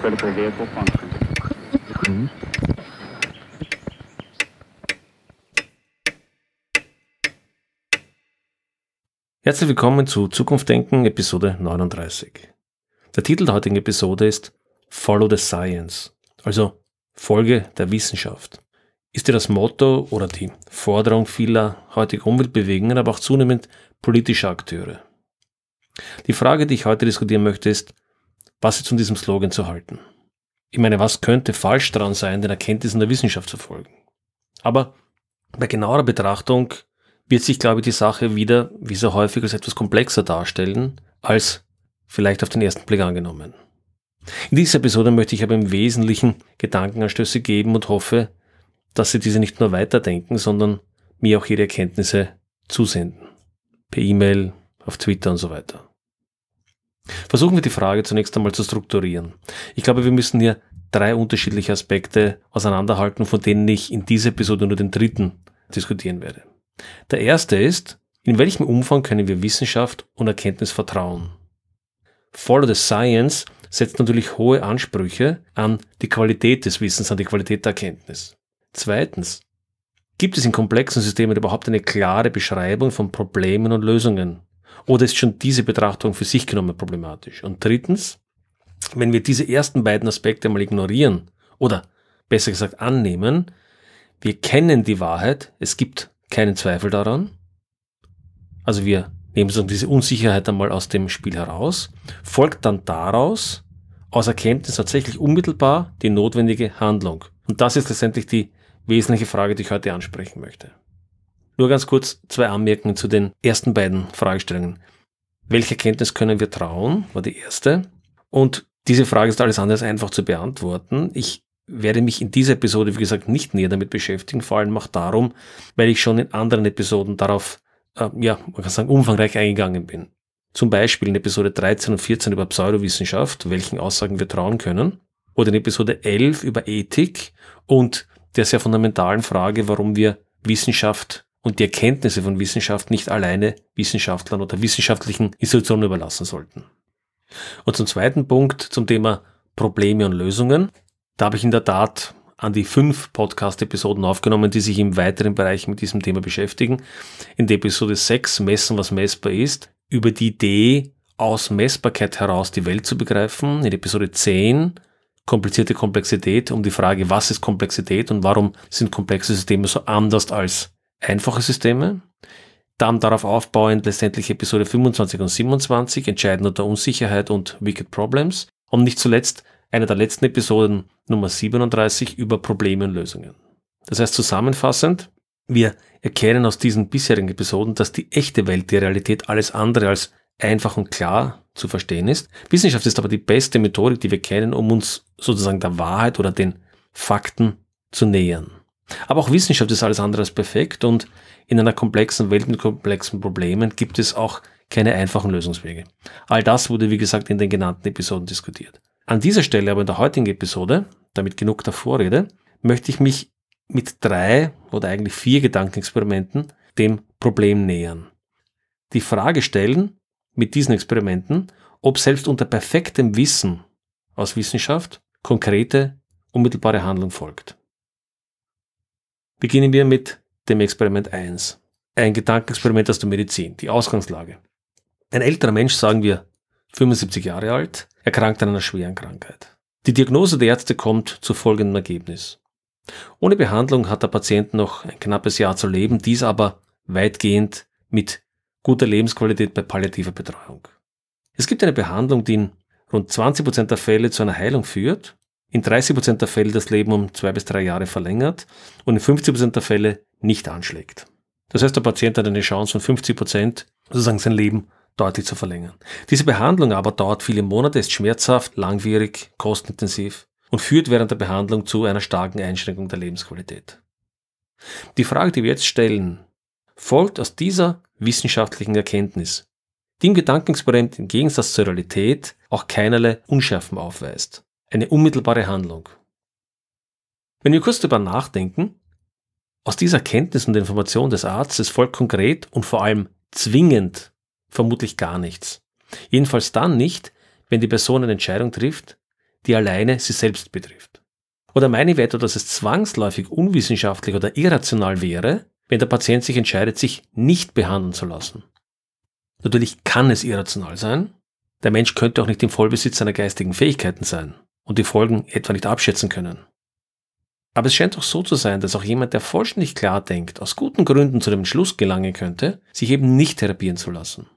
critical vehicle function. Herzlich willkommen zu Zukunft Denken, Episode 39. Der Titel der heutigen Episode ist Follow the Science, also Folge der Wissenschaft. Ist dir das Motto oder die Forderung vieler heutiger Umweltbewegungen, aber auch zunehmend politischer Akteure. Die Frage, die ich heute diskutieren möchte, ist, was ist von diesem Slogan zu halten? Ich meine, was könnte falsch daran sein, den Erkenntnissen der Wissenschaft zu folgen? Aber bei genauerer Betrachtung wird sich, glaube ich, die Sache wieder, wie so häufig, als etwas komplexer darstellen, als vielleicht auf den ersten Blick angenommen. In dieser Episode möchte ich aber im Wesentlichen Gedankenanstöße geben und hoffe, dass Sie diese nicht nur weiterdenken, sondern mir auch Ihre Erkenntnisse zusenden. Per E-Mail, auf Twitter und so weiter. Versuchen wir die Frage zunächst einmal zu strukturieren. Ich glaube, wir müssen hier drei unterschiedliche Aspekte auseinanderhalten, von denen ich in dieser Episode nur den dritten diskutieren werde. Der erste ist, in welchem Umfang können wir Wissenschaft und Erkenntnis vertrauen? Follow the Science setzt natürlich hohe Ansprüche an die Qualität des Wissens, an die Qualität der Erkenntnis. Zweitens, gibt es in komplexen Systemen überhaupt eine klare Beschreibung von Problemen und Lösungen? Oder ist schon diese Betrachtung für sich genommen problematisch? Und drittens, wenn wir diese ersten beiden Aspekte mal ignorieren oder besser gesagt annehmen, wir kennen die Wahrheit, es gibt keinen Zweifel daran. Also wir nehmen sozusagen diese Unsicherheit einmal aus dem Spiel heraus, folgt dann daraus aus Erkenntnis tatsächlich unmittelbar die notwendige Handlung. Und das ist letztendlich die wesentliche Frage, die ich heute ansprechen möchte. Nur ganz kurz zwei Anmerkungen zu den ersten beiden Fragestellungen. Welche Erkenntnis können wir trauen, war die erste. Und diese Frage ist alles andere als einfach zu beantworten. Ich werde mich in dieser Episode, wie gesagt, nicht näher damit beschäftigen, vor allem auch darum, weil ich schon in anderen Episoden darauf, äh, ja, man kann sagen, umfangreich eingegangen bin. Zum Beispiel in Episode 13 und 14 über Pseudowissenschaft, welchen Aussagen wir trauen können, oder in Episode 11 über Ethik und der sehr fundamentalen Frage, warum wir Wissenschaft und die Erkenntnisse von Wissenschaft nicht alleine Wissenschaftlern oder wissenschaftlichen Institutionen überlassen sollten. Und zum zweiten Punkt zum Thema Probleme und Lösungen. Da habe ich in der Tat an die fünf Podcast-Episoden aufgenommen, die sich im weiteren Bereich mit diesem Thema beschäftigen. In der Episode 6, Messen, was messbar ist, über die Idee, aus Messbarkeit heraus die Welt zu begreifen. In Episode 10, komplizierte Komplexität, um die Frage, was ist Komplexität und warum sind komplexe Systeme so anders als einfache Systeme. Dann darauf aufbauend letztendlich Episode 25 und 27, Entscheiden unter Unsicherheit und Wicked Problems. Und nicht zuletzt eine der letzten Episoden Nummer 37 über Probleme und Lösungen. Das heißt zusammenfassend, wir erkennen aus diesen bisherigen Episoden, dass die echte Welt, die Realität alles andere als einfach und klar zu verstehen ist. Wissenschaft ist aber die beste Methodik, die wir kennen, um uns sozusagen der Wahrheit oder den Fakten zu nähern. Aber auch Wissenschaft ist alles andere als perfekt und in einer komplexen Welt mit komplexen Problemen gibt es auch keine einfachen Lösungswege. All das wurde, wie gesagt, in den genannten Episoden diskutiert. An dieser Stelle aber in der heutigen Episode, damit genug der Vorrede, möchte ich mich mit drei oder eigentlich vier Gedankenexperimenten dem Problem nähern. Die Frage stellen mit diesen Experimenten, ob selbst unter perfektem Wissen aus Wissenschaft konkrete, unmittelbare Handlung folgt. Beginnen wir mit dem Experiment 1. Ein Gedankenexperiment aus der Medizin, die Ausgangslage. Ein älterer Mensch, sagen wir 75 Jahre alt, erkrankt an einer schweren Krankheit. Die Diagnose der Ärzte kommt zu folgendem Ergebnis. Ohne Behandlung hat der Patient noch ein knappes Jahr zu leben, dies aber weitgehend mit guter Lebensqualität bei palliativer Betreuung. Es gibt eine Behandlung, die in rund 20 Prozent der Fälle zu einer Heilung führt, in 30 Prozent der Fälle das Leben um zwei bis drei Jahre verlängert und in 50 Prozent der Fälle nicht anschlägt. Das heißt, der Patient hat eine Chance von 50%, Prozent, sozusagen sein Leben deutlich zu verlängern. Diese Behandlung aber dauert viele Monate, ist schmerzhaft, langwierig, kostenintensiv und führt während der Behandlung zu einer starken Einschränkung der Lebensqualität. Die Frage, die wir jetzt stellen, folgt aus dieser wissenschaftlichen Erkenntnis, die im Gedankenexperiment im Gegensatz zur Realität auch keinerlei Unschärfen aufweist. Eine unmittelbare Handlung. Wenn wir kurz darüber nachdenken, aus dieser Erkenntnis und Information des Arztes folgt konkret und vor allem zwingend vermutlich gar nichts. Jedenfalls dann nicht, wenn die Person eine Entscheidung trifft, die alleine sie selbst betrifft. Oder meine ich etwa, dass es zwangsläufig unwissenschaftlich oder irrational wäre, wenn der Patient sich entscheidet, sich nicht behandeln zu lassen. Natürlich kann es irrational sein. Der Mensch könnte auch nicht im Vollbesitz seiner geistigen Fähigkeiten sein und die Folgen etwa nicht abschätzen können. Aber es scheint doch so zu sein, dass auch jemand, der vollständig klar denkt, aus guten Gründen zu dem Schluss gelangen könnte, sich eben nicht therapieren zu lassen.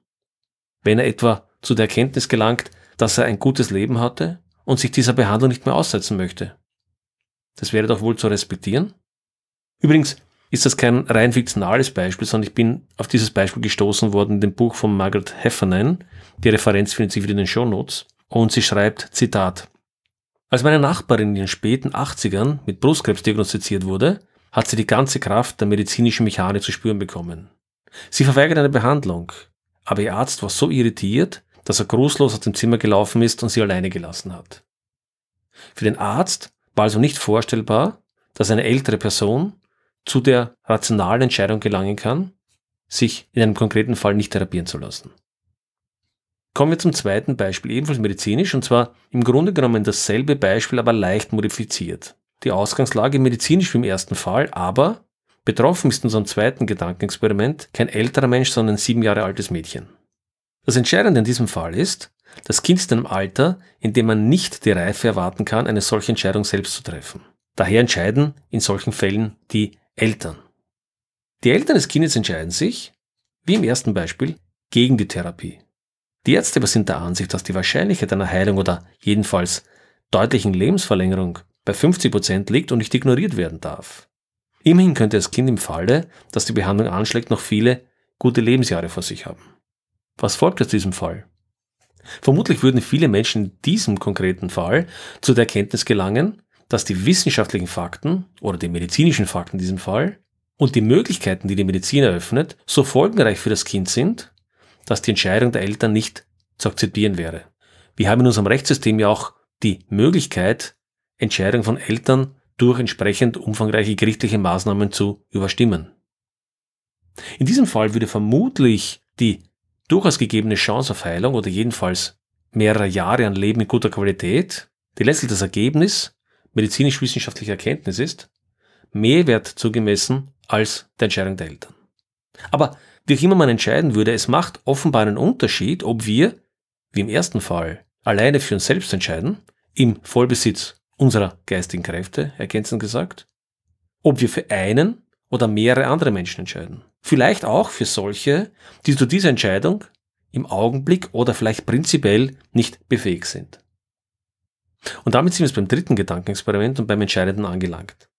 Wenn er etwa zu der Erkenntnis gelangt, dass er ein gutes Leben hatte und sich dieser Behandlung nicht mehr aussetzen möchte. Das wäre doch wohl zu respektieren? Übrigens ist das kein rein fiktionales Beispiel, sondern ich bin auf dieses Beispiel gestoßen worden in dem Buch von Margaret Heffernan. Die Referenz findet sich wieder in den Show Notes. Und sie schreibt, Zitat, als meine Nachbarin in den späten 80ern mit Brustkrebs diagnostiziert wurde, hat sie die ganze Kraft der medizinischen Mechanik zu spüren bekommen. Sie verweigert eine Behandlung, aber ihr Arzt war so irritiert, dass er grußlos aus dem Zimmer gelaufen ist und sie alleine gelassen hat. Für den Arzt war also nicht vorstellbar, dass eine ältere Person zu der rationalen Entscheidung gelangen kann, sich in einem konkreten Fall nicht therapieren zu lassen. Kommen wir zum zweiten Beispiel, ebenfalls medizinisch, und zwar im Grunde genommen dasselbe Beispiel, aber leicht modifiziert. Die Ausgangslage medizinisch wie im ersten Fall, aber betroffen ist in unserem zweiten Gedankenexperiment kein älterer Mensch, sondern ein sieben Jahre altes Mädchen. Das Entscheidende in diesem Fall ist, das Kind ist in einem Alter, in dem man nicht die Reife erwarten kann, eine solche Entscheidung selbst zu treffen. Daher entscheiden in solchen Fällen die Eltern. Die Eltern des Kindes entscheiden sich, wie im ersten Beispiel, gegen die Therapie. Die Ärzte aber sind der Ansicht, dass die Wahrscheinlichkeit einer Heilung oder jedenfalls deutlichen Lebensverlängerung bei 50 Prozent liegt und nicht ignoriert werden darf. Immerhin könnte das Kind im Falle, dass die Behandlung anschlägt, noch viele gute Lebensjahre vor sich haben. Was folgt aus diesem Fall? Vermutlich würden viele Menschen in diesem konkreten Fall zu der Erkenntnis gelangen, dass die wissenschaftlichen Fakten oder die medizinischen Fakten in diesem Fall und die Möglichkeiten, die die Medizin eröffnet, so folgenreich für das Kind sind, dass die Entscheidung der Eltern nicht zu akzeptieren wäre. Wir haben in unserem Rechtssystem ja auch die Möglichkeit, Entscheidungen von Eltern durch entsprechend umfangreiche gerichtliche Maßnahmen zu überstimmen. In diesem Fall würde vermutlich die durchaus gegebene Chance auf Heilung oder jedenfalls mehrere Jahre an Leben in guter Qualität, die letztlich das Ergebnis medizinisch-wissenschaftlicher Erkenntnis ist, mehr Wert zugemessen als der Entscheidung der Eltern. Aber wie auch immer man entscheiden würde, es macht offenbar einen Unterschied, ob wir, wie im ersten Fall, alleine für uns selbst entscheiden, im Vollbesitz unserer geistigen Kräfte, ergänzend gesagt, ob wir für einen oder mehrere andere Menschen entscheiden. Vielleicht auch für solche, die zu dieser Entscheidung im Augenblick oder vielleicht prinzipiell nicht befähigt sind. Und damit sind wir beim dritten Gedankenexperiment und beim Entscheidenden angelangt.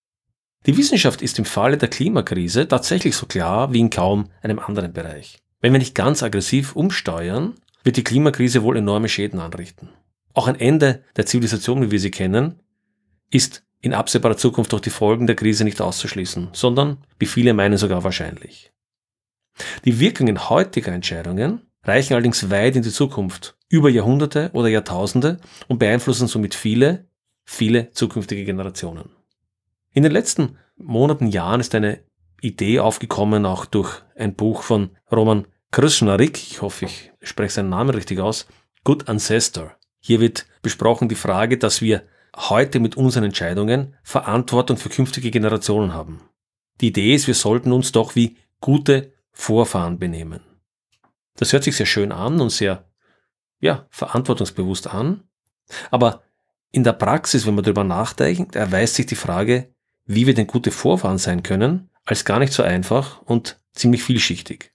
Die Wissenschaft ist im Falle der Klimakrise tatsächlich so klar wie in kaum einem anderen Bereich. Wenn wir nicht ganz aggressiv umsteuern, wird die Klimakrise wohl enorme Schäden anrichten. Auch ein Ende der Zivilisation, wie wir sie kennen, ist in absehbarer Zukunft durch die Folgen der Krise nicht auszuschließen, sondern, wie viele meinen, sogar wahrscheinlich. Die Wirkungen heutiger Entscheidungen reichen allerdings weit in die Zukunft, über Jahrhunderte oder Jahrtausende und beeinflussen somit viele, viele zukünftige Generationen. In den letzten Monaten, Jahren ist eine Idee aufgekommen, auch durch ein Buch von Roman Krishnarik, ich hoffe, ich spreche seinen Namen richtig aus, Good Ancestor. Hier wird besprochen die Frage, dass wir heute mit unseren Entscheidungen Verantwortung für künftige Generationen haben. Die Idee ist, wir sollten uns doch wie gute Vorfahren benehmen. Das hört sich sehr schön an und sehr, ja, verantwortungsbewusst an. Aber in der Praxis, wenn man darüber nachdenkt, erweist sich die Frage, wie wir denn gute Vorfahren sein können, als gar nicht so einfach und ziemlich vielschichtig.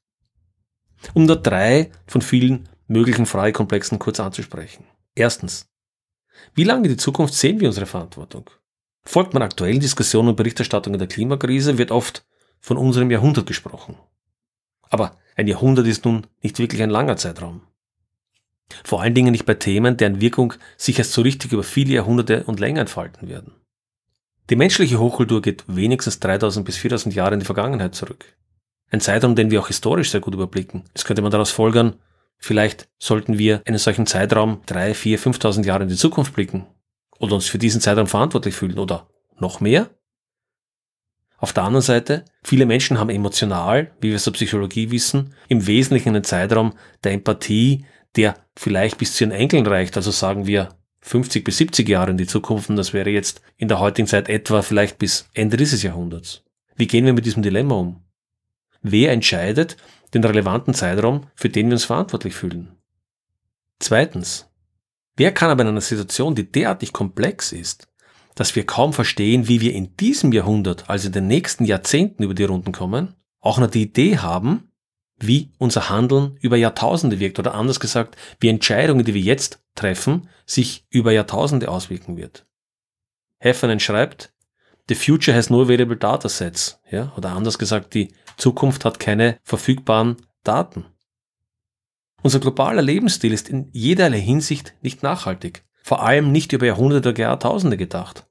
Um nur drei von vielen möglichen Fragekomplexen kurz anzusprechen. Erstens. Wie lange in die Zukunft sehen wir unsere Verantwortung? Folgt man aktuellen Diskussionen und Berichterstattungen der Klimakrise, wird oft von unserem Jahrhundert gesprochen. Aber ein Jahrhundert ist nun nicht wirklich ein langer Zeitraum. Vor allen Dingen nicht bei Themen, deren Wirkung sich erst so richtig über viele Jahrhunderte und länger entfalten werden. Die menschliche Hochkultur geht wenigstens 3000 bis 4000 Jahre in die Vergangenheit zurück. Ein Zeitraum, den wir auch historisch sehr gut überblicken. Jetzt könnte man daraus folgern, vielleicht sollten wir einen solchen Zeitraum 3, 4, 5000 Jahre in die Zukunft blicken oder uns für diesen Zeitraum verantwortlich fühlen oder noch mehr. Auf der anderen Seite, viele Menschen haben emotional, wie wir es der Psychologie wissen, im Wesentlichen einen Zeitraum der Empathie, der vielleicht bis zu ihren Enkeln reicht, also sagen wir 50 bis 70 Jahre in die Zukunft und das wäre jetzt in der heutigen Zeit etwa vielleicht bis Ende dieses Jahrhunderts. Wie gehen wir mit diesem Dilemma um? Wer entscheidet den relevanten Zeitraum, für den wir uns verantwortlich fühlen? Zweitens, wer kann aber in einer Situation, die derartig komplex ist, dass wir kaum verstehen, wie wir in diesem Jahrhundert, also in den nächsten Jahrzehnten über die Runden kommen, auch noch die Idee haben, wie unser Handeln über Jahrtausende wirkt oder anders gesagt, wie Entscheidungen, die wir jetzt treffen, sich über Jahrtausende auswirken wird. Heffernan schreibt, The future has no available datasets, ja, oder anders gesagt, die Zukunft hat keine verfügbaren Daten. Unser globaler Lebensstil ist in jederlei Hinsicht nicht nachhaltig, vor allem nicht über Jahrhunderte oder Jahrtausende gedacht.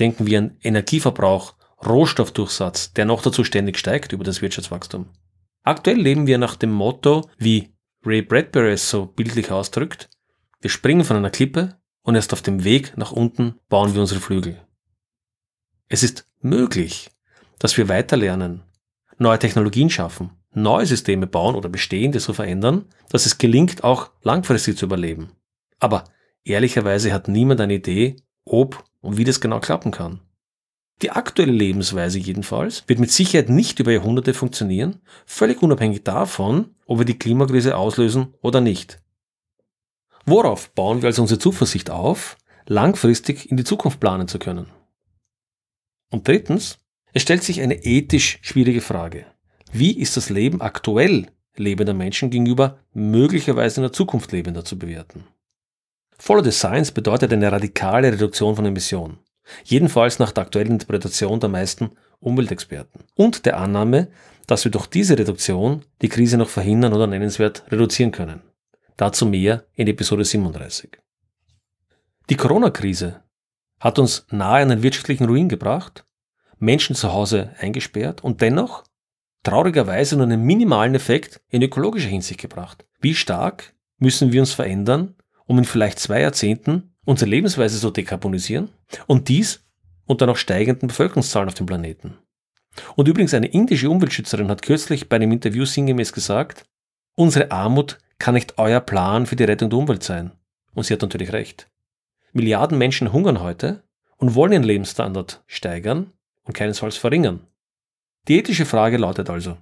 Denken wir an Energieverbrauch, Rohstoffdurchsatz, der noch dazu ständig steigt über das Wirtschaftswachstum. Aktuell leben wir nach dem Motto, wie Ray Bradbury es so bildlich ausdrückt, wir springen von einer Klippe und erst auf dem Weg nach unten bauen wir unsere Flügel. Es ist möglich, dass wir weiter lernen, neue Technologien schaffen, neue Systeme bauen oder bestehende so verändern, dass es gelingt, auch langfristig zu überleben. Aber ehrlicherweise hat niemand eine Idee, ob und wie das genau klappen kann. Die aktuelle Lebensweise jedenfalls wird mit Sicherheit nicht über Jahrhunderte funktionieren, völlig unabhängig davon, ob wir die Klimakrise auslösen oder nicht. Worauf bauen wir also unsere Zuversicht auf, langfristig in die Zukunft planen zu können? Und drittens, es stellt sich eine ethisch schwierige Frage. Wie ist das Leben aktuell lebender Menschen gegenüber möglicherweise in der Zukunft lebender zu bewerten? Follow the Science bedeutet eine radikale Reduktion von Emissionen. Jedenfalls nach der aktuellen Interpretation der meisten Umweltexperten. Und der Annahme, dass wir durch diese Reduktion die Krise noch verhindern oder nennenswert reduzieren können. Dazu mehr in Episode 37. Die Corona-Krise hat uns nahe an den wirtschaftlichen Ruin gebracht, Menschen zu Hause eingesperrt und dennoch traurigerweise nur einen minimalen Effekt in ökologischer Hinsicht gebracht. Wie stark müssen wir uns verändern, um in vielleicht zwei Jahrzehnten unsere Lebensweise zu dekarbonisieren und dies unter noch steigenden Bevölkerungszahlen auf dem Planeten. Und übrigens eine indische Umweltschützerin hat kürzlich bei einem Interview sinngemäß gesagt, unsere Armut kann nicht euer Plan für die Rettung der Umwelt sein. Und sie hat natürlich recht. Milliarden Menschen hungern heute und wollen ihren Lebensstandard steigern und keinesfalls verringern. Die ethische Frage lautet also,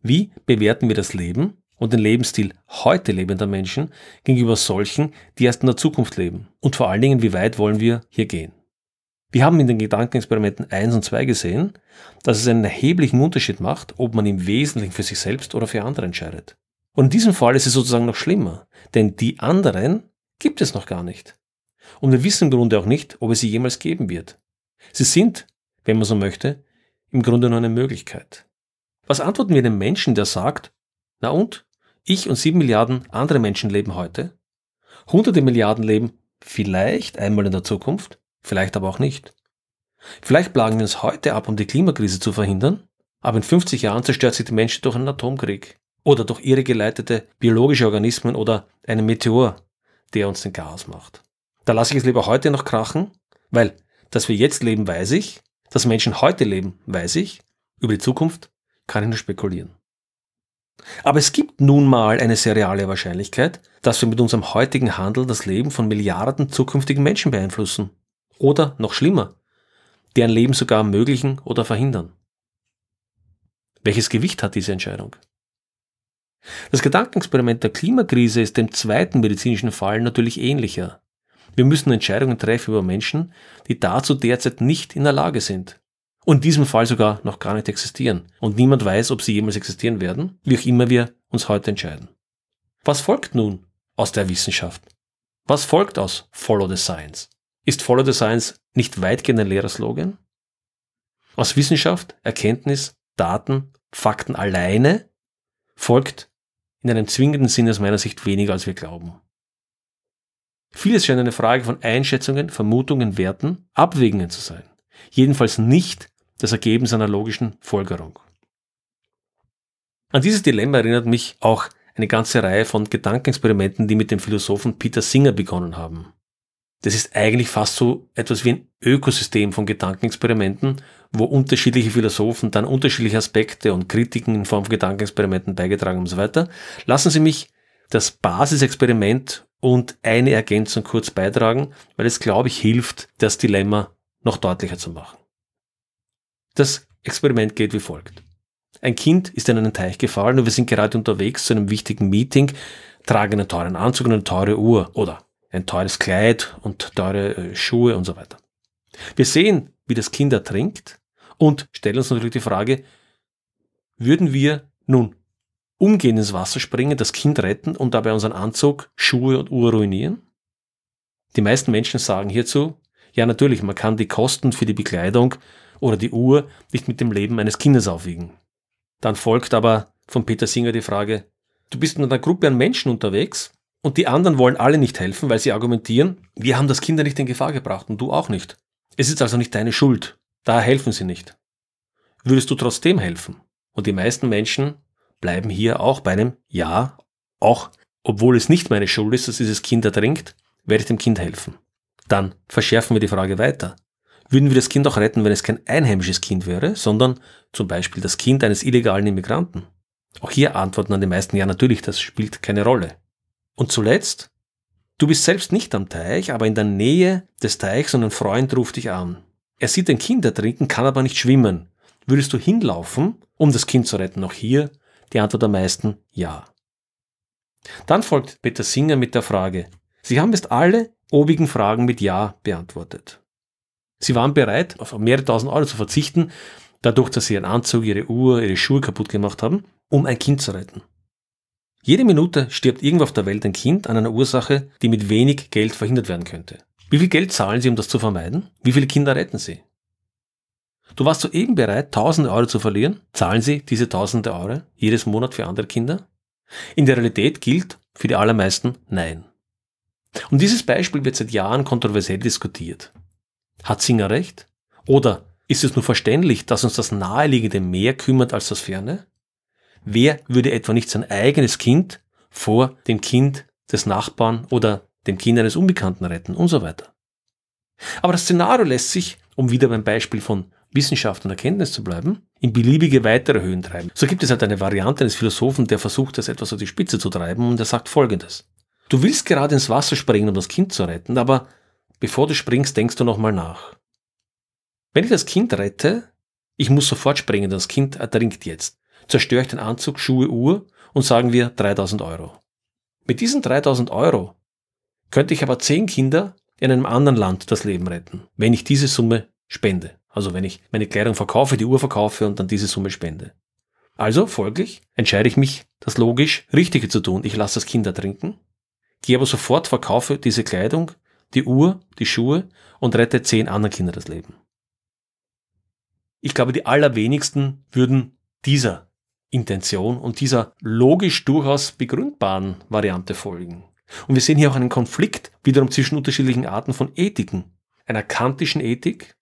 wie bewerten wir das Leben und den Lebensstil heute lebender Menschen gegenüber solchen, die erst in der Zukunft leben? Und vor allen Dingen, wie weit wollen wir hier gehen? Wir haben in den Gedankenexperimenten 1 und 2 gesehen, dass es einen erheblichen Unterschied macht, ob man im Wesentlichen für sich selbst oder für andere entscheidet. Und in diesem Fall ist es sozusagen noch schlimmer, denn die anderen gibt es noch gar nicht. Und wir wissen im Grunde auch nicht, ob es sie jemals geben wird. Sie sind, wenn man so möchte, im Grunde nur eine Möglichkeit. Was antworten wir dem Menschen, der sagt, na und? Ich und sieben Milliarden andere Menschen leben heute. Hunderte Milliarden leben vielleicht einmal in der Zukunft, vielleicht aber auch nicht. Vielleicht plagen wir uns heute ab, um die Klimakrise zu verhindern, aber in 50 Jahren zerstört sich die Menschheit durch einen Atomkrieg oder durch ihre geleitete biologische Organismen oder einen Meteor, der uns den Chaos macht. Da lasse ich es lieber heute noch krachen, weil, dass wir jetzt leben, weiß ich, dass Menschen heute leben, weiß ich, über die Zukunft kann ich nur spekulieren. Aber es gibt nun mal eine sehr reale Wahrscheinlichkeit, dass wir mit unserem heutigen Handel das Leben von Milliarden zukünftigen Menschen beeinflussen. Oder noch schlimmer, deren Leben sogar ermöglichen oder verhindern. Welches Gewicht hat diese Entscheidung? Das Gedankenexperiment der Klimakrise ist dem zweiten medizinischen Fall natürlich ähnlicher. Wir müssen Entscheidungen treffen über Menschen, die dazu derzeit nicht in der Lage sind und in diesem Fall sogar noch gar nicht existieren. Und niemand weiß, ob sie jemals existieren werden, wie auch immer wir uns heute entscheiden. Was folgt nun aus der Wissenschaft? Was folgt aus Follow the Science? Ist Follow the Science nicht weitgehend ein leerer Slogan? Aus Wissenschaft, Erkenntnis, Daten, Fakten alleine folgt in einem zwingenden Sinne aus meiner Sicht weniger, als wir glauben. Vieles scheint eine Frage von Einschätzungen, Vermutungen, Werten, Abwägungen zu sein. Jedenfalls nicht das Ergebnis einer logischen Folgerung. An dieses Dilemma erinnert mich auch eine ganze Reihe von Gedankenexperimenten, die mit dem Philosophen Peter Singer begonnen haben. Das ist eigentlich fast so etwas wie ein Ökosystem von Gedankenexperimenten, wo unterschiedliche Philosophen dann unterschiedliche Aspekte und Kritiken in Form von Gedankenexperimenten beigetragen und so weiter. Lassen Sie mich das Basisexperiment und eine Ergänzung kurz beitragen, weil es, glaube ich, hilft, das Dilemma noch deutlicher zu machen. Das Experiment geht wie folgt. Ein Kind ist in einen Teich gefallen und wir sind gerade unterwegs zu einem wichtigen Meeting, tragen einen teuren Anzug und eine teure Uhr oder ein teures Kleid und teure äh, Schuhe und so weiter. Wir sehen, wie das Kind ertrinkt und stellen uns natürlich die Frage, würden wir nun umgehend ins Wasser springen, das Kind retten und dabei unseren Anzug, Schuhe und Uhr ruinieren? Die meisten Menschen sagen hierzu, ja natürlich, man kann die Kosten für die Bekleidung oder die Uhr nicht mit dem Leben eines Kindes aufwiegen. Dann folgt aber von Peter Singer die Frage, du bist mit einer Gruppe an Menschen unterwegs und die anderen wollen alle nicht helfen, weil sie argumentieren, wir haben das Kind nicht in Gefahr gebracht und du auch nicht. Es ist also nicht deine Schuld, daher helfen sie nicht. Würdest du trotzdem helfen? Und die meisten Menschen bleiben hier auch bei einem Ja, auch obwohl es nicht meine Schuld ist, dass dieses Kind ertrinkt, werde ich dem Kind helfen. Dann verschärfen wir die Frage weiter. Würden wir das Kind auch retten, wenn es kein einheimisches Kind wäre, sondern zum Beispiel das Kind eines illegalen Immigranten? Auch hier antworten an die meisten Ja natürlich, das spielt keine Rolle. Und zuletzt, du bist selbst nicht am Teich, aber in der Nähe des Teichs und ein Freund ruft dich an. Er sieht ein Kind ertrinken, kann aber nicht schwimmen. Würdest du hinlaufen, um das Kind zu retten? Auch hier die Antwort der meisten Ja. Dann folgt Peter Singer mit der Frage, Sie haben jetzt alle obigen Fragen mit Ja beantwortet. Sie waren bereit, auf mehrere tausend Euro zu verzichten, dadurch, dass Sie Ihren Anzug, Ihre Uhr, Ihre Schuhe kaputt gemacht haben, um ein Kind zu retten. Jede Minute stirbt irgendwo auf der Welt ein Kind an einer Ursache, die mit wenig Geld verhindert werden könnte. Wie viel Geld zahlen Sie, um das zu vermeiden? Wie viele Kinder retten Sie? Du warst soeben bereit, tausende Euro zu verlieren. Zahlen Sie diese tausende Euro jedes Monat für andere Kinder? In der Realität gilt für die allermeisten Nein. Und dieses Beispiel wird seit Jahren kontroversiell diskutiert. Hat Singer recht? Oder ist es nur verständlich, dass uns das Naheliegende mehr kümmert als das Ferne? Wer würde etwa nicht sein eigenes Kind vor dem Kind des Nachbarn oder dem Kind eines Unbekannten retten und so weiter? Aber das Szenario lässt sich, um wieder beim Beispiel von Wissenschaft und Erkenntnis zu bleiben, in beliebige weitere Höhen treiben. So gibt es halt eine Variante eines Philosophen, der versucht, das etwas auf die Spitze zu treiben und er sagt folgendes. Du willst gerade ins Wasser springen, um das Kind zu retten, aber bevor du springst, denkst du nochmal nach. Wenn ich das Kind rette, ich muss sofort springen, das Kind ertrinkt jetzt, zerstöre ich den Anzug, Schuhe, Uhr und sagen wir 3000 Euro. Mit diesen 3000 Euro könnte ich aber 10 Kinder in einem anderen Land das Leben retten, wenn ich diese Summe spende. Also wenn ich meine Kleidung verkaufe, die Uhr verkaufe und dann diese Summe spende. Also folglich entscheide ich mich, das logisch Richtige zu tun. Ich lasse das Kind ertrinken, gehe aber sofort, verkaufe diese Kleidung, die Uhr, die Schuhe und rette zehn anderen Kinder das Leben. Ich glaube, die allerwenigsten würden dieser Intention und dieser logisch durchaus begründbaren Variante folgen. Und wir sehen hier auch einen Konflikt wiederum zwischen unterschiedlichen Arten von Ethiken. Einer kantischen Ethik,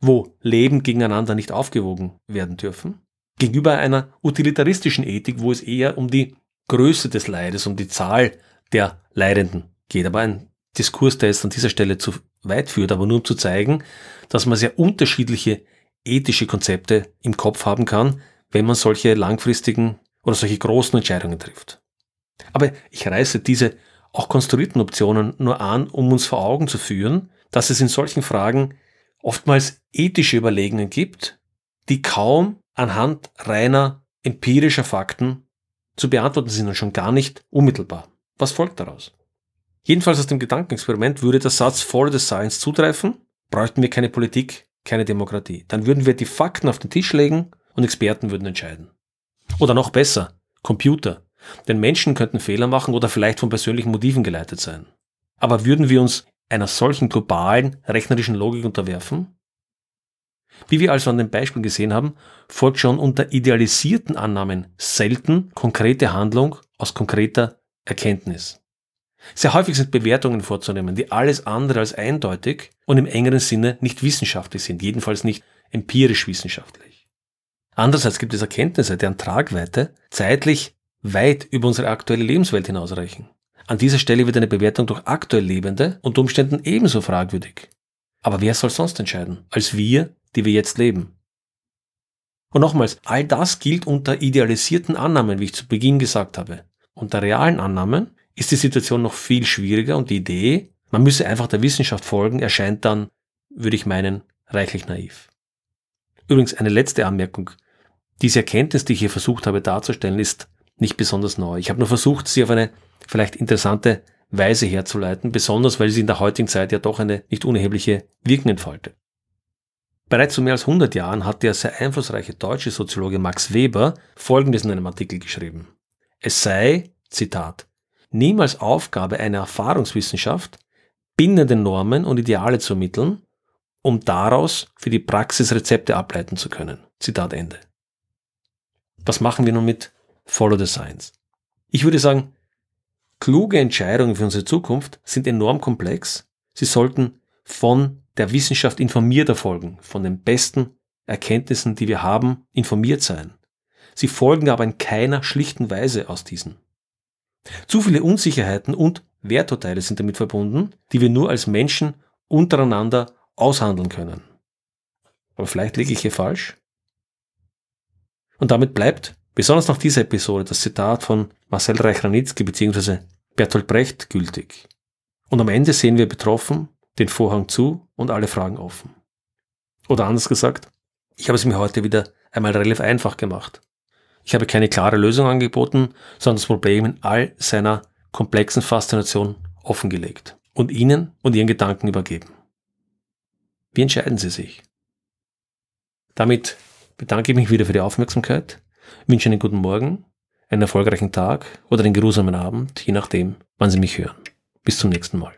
wo Leben gegeneinander nicht aufgewogen werden dürfen, gegenüber einer utilitaristischen Ethik, wo es eher um die Größe des Leides, um die Zahl der Leidenden geht. Aber ein Diskurs, der jetzt an dieser Stelle zu weit führt, aber nur um zu zeigen, dass man sehr unterschiedliche ethische Konzepte im Kopf haben kann, wenn man solche langfristigen oder solche großen Entscheidungen trifft. Aber ich reiße diese auch konstruierten Optionen nur an, um uns vor Augen zu führen, dass es in solchen Fragen oftmals ethische Überlegungen gibt, die kaum anhand reiner empirischer Fakten zu beantworten sind und schon gar nicht unmittelbar. Was folgt daraus? Jedenfalls aus dem Gedankenexperiment würde der Satz Follow the Science zutreffen, bräuchten wir keine Politik, keine Demokratie. Dann würden wir die Fakten auf den Tisch legen und Experten würden entscheiden. Oder noch besser, Computer. Denn Menschen könnten Fehler machen oder vielleicht von persönlichen Motiven geleitet sein. Aber würden wir uns einer solchen globalen rechnerischen Logik unterwerfen? Wie wir also an dem Beispiel gesehen haben, folgt schon unter idealisierten Annahmen selten konkrete Handlung aus konkreter Erkenntnis. Sehr häufig sind Bewertungen vorzunehmen, die alles andere als eindeutig und im engeren Sinne nicht wissenschaftlich sind, jedenfalls nicht empirisch wissenschaftlich. Andererseits gibt es Erkenntnisse, deren Tragweite zeitlich weit über unsere aktuelle Lebenswelt hinausreichen. An dieser Stelle wird eine Bewertung durch aktuell Lebende unter Umständen ebenso fragwürdig. Aber wer soll sonst entscheiden, als wir, die wir jetzt leben? Und nochmals, all das gilt unter idealisierten Annahmen, wie ich zu Beginn gesagt habe. unter realen Annahmen ist die Situation noch viel schwieriger und die Idee, man müsse einfach der Wissenschaft folgen, erscheint dann, würde ich meinen, reichlich naiv. Übrigens eine letzte Anmerkung. Diese Erkenntnis, die ich hier versucht habe darzustellen, ist nicht besonders neu. Ich habe nur versucht, sie auf eine vielleicht interessante Weise herzuleiten, besonders weil sie in der heutigen Zeit ja doch eine nicht unerhebliche Wirkung entfaltet. Bereits vor mehr als 100 Jahren hat der sehr einflussreiche deutsche Soziologe Max Weber Folgendes in einem Artikel geschrieben. Es sei, Zitat, niemals Aufgabe einer Erfahrungswissenschaft, bindende Normen und Ideale zu ermitteln, um daraus für die Praxis Rezepte ableiten zu können. Zitat Ende. Was machen wir nun mit Follow the Science? Ich würde sagen, kluge Entscheidungen für unsere Zukunft sind enorm komplex. Sie sollten von der Wissenschaft informiert erfolgen, von den besten Erkenntnissen, die wir haben, informiert sein. Sie folgen aber in keiner schlichten Weise aus diesen. Zu viele Unsicherheiten und Werturteile sind damit verbunden, die wir nur als Menschen untereinander aushandeln können. Aber vielleicht liege ich hier falsch. Und damit bleibt, besonders nach dieser Episode, das Zitat von Marcel Reich-Ranitzky bzw. Bertolt Brecht gültig. Und am Ende sehen wir betroffen den Vorhang zu und alle Fragen offen. Oder anders gesagt, ich habe es mir heute wieder einmal relativ einfach gemacht. Ich habe keine klare Lösung angeboten, sondern das Problem in all seiner komplexen Faszination offengelegt und Ihnen und Ihren Gedanken übergeben. Wie entscheiden Sie sich? Damit bedanke ich mich wieder für die Aufmerksamkeit, wünsche einen guten Morgen, einen erfolgreichen Tag oder einen geruhsamen Abend, je nachdem, wann Sie mich hören. Bis zum nächsten Mal.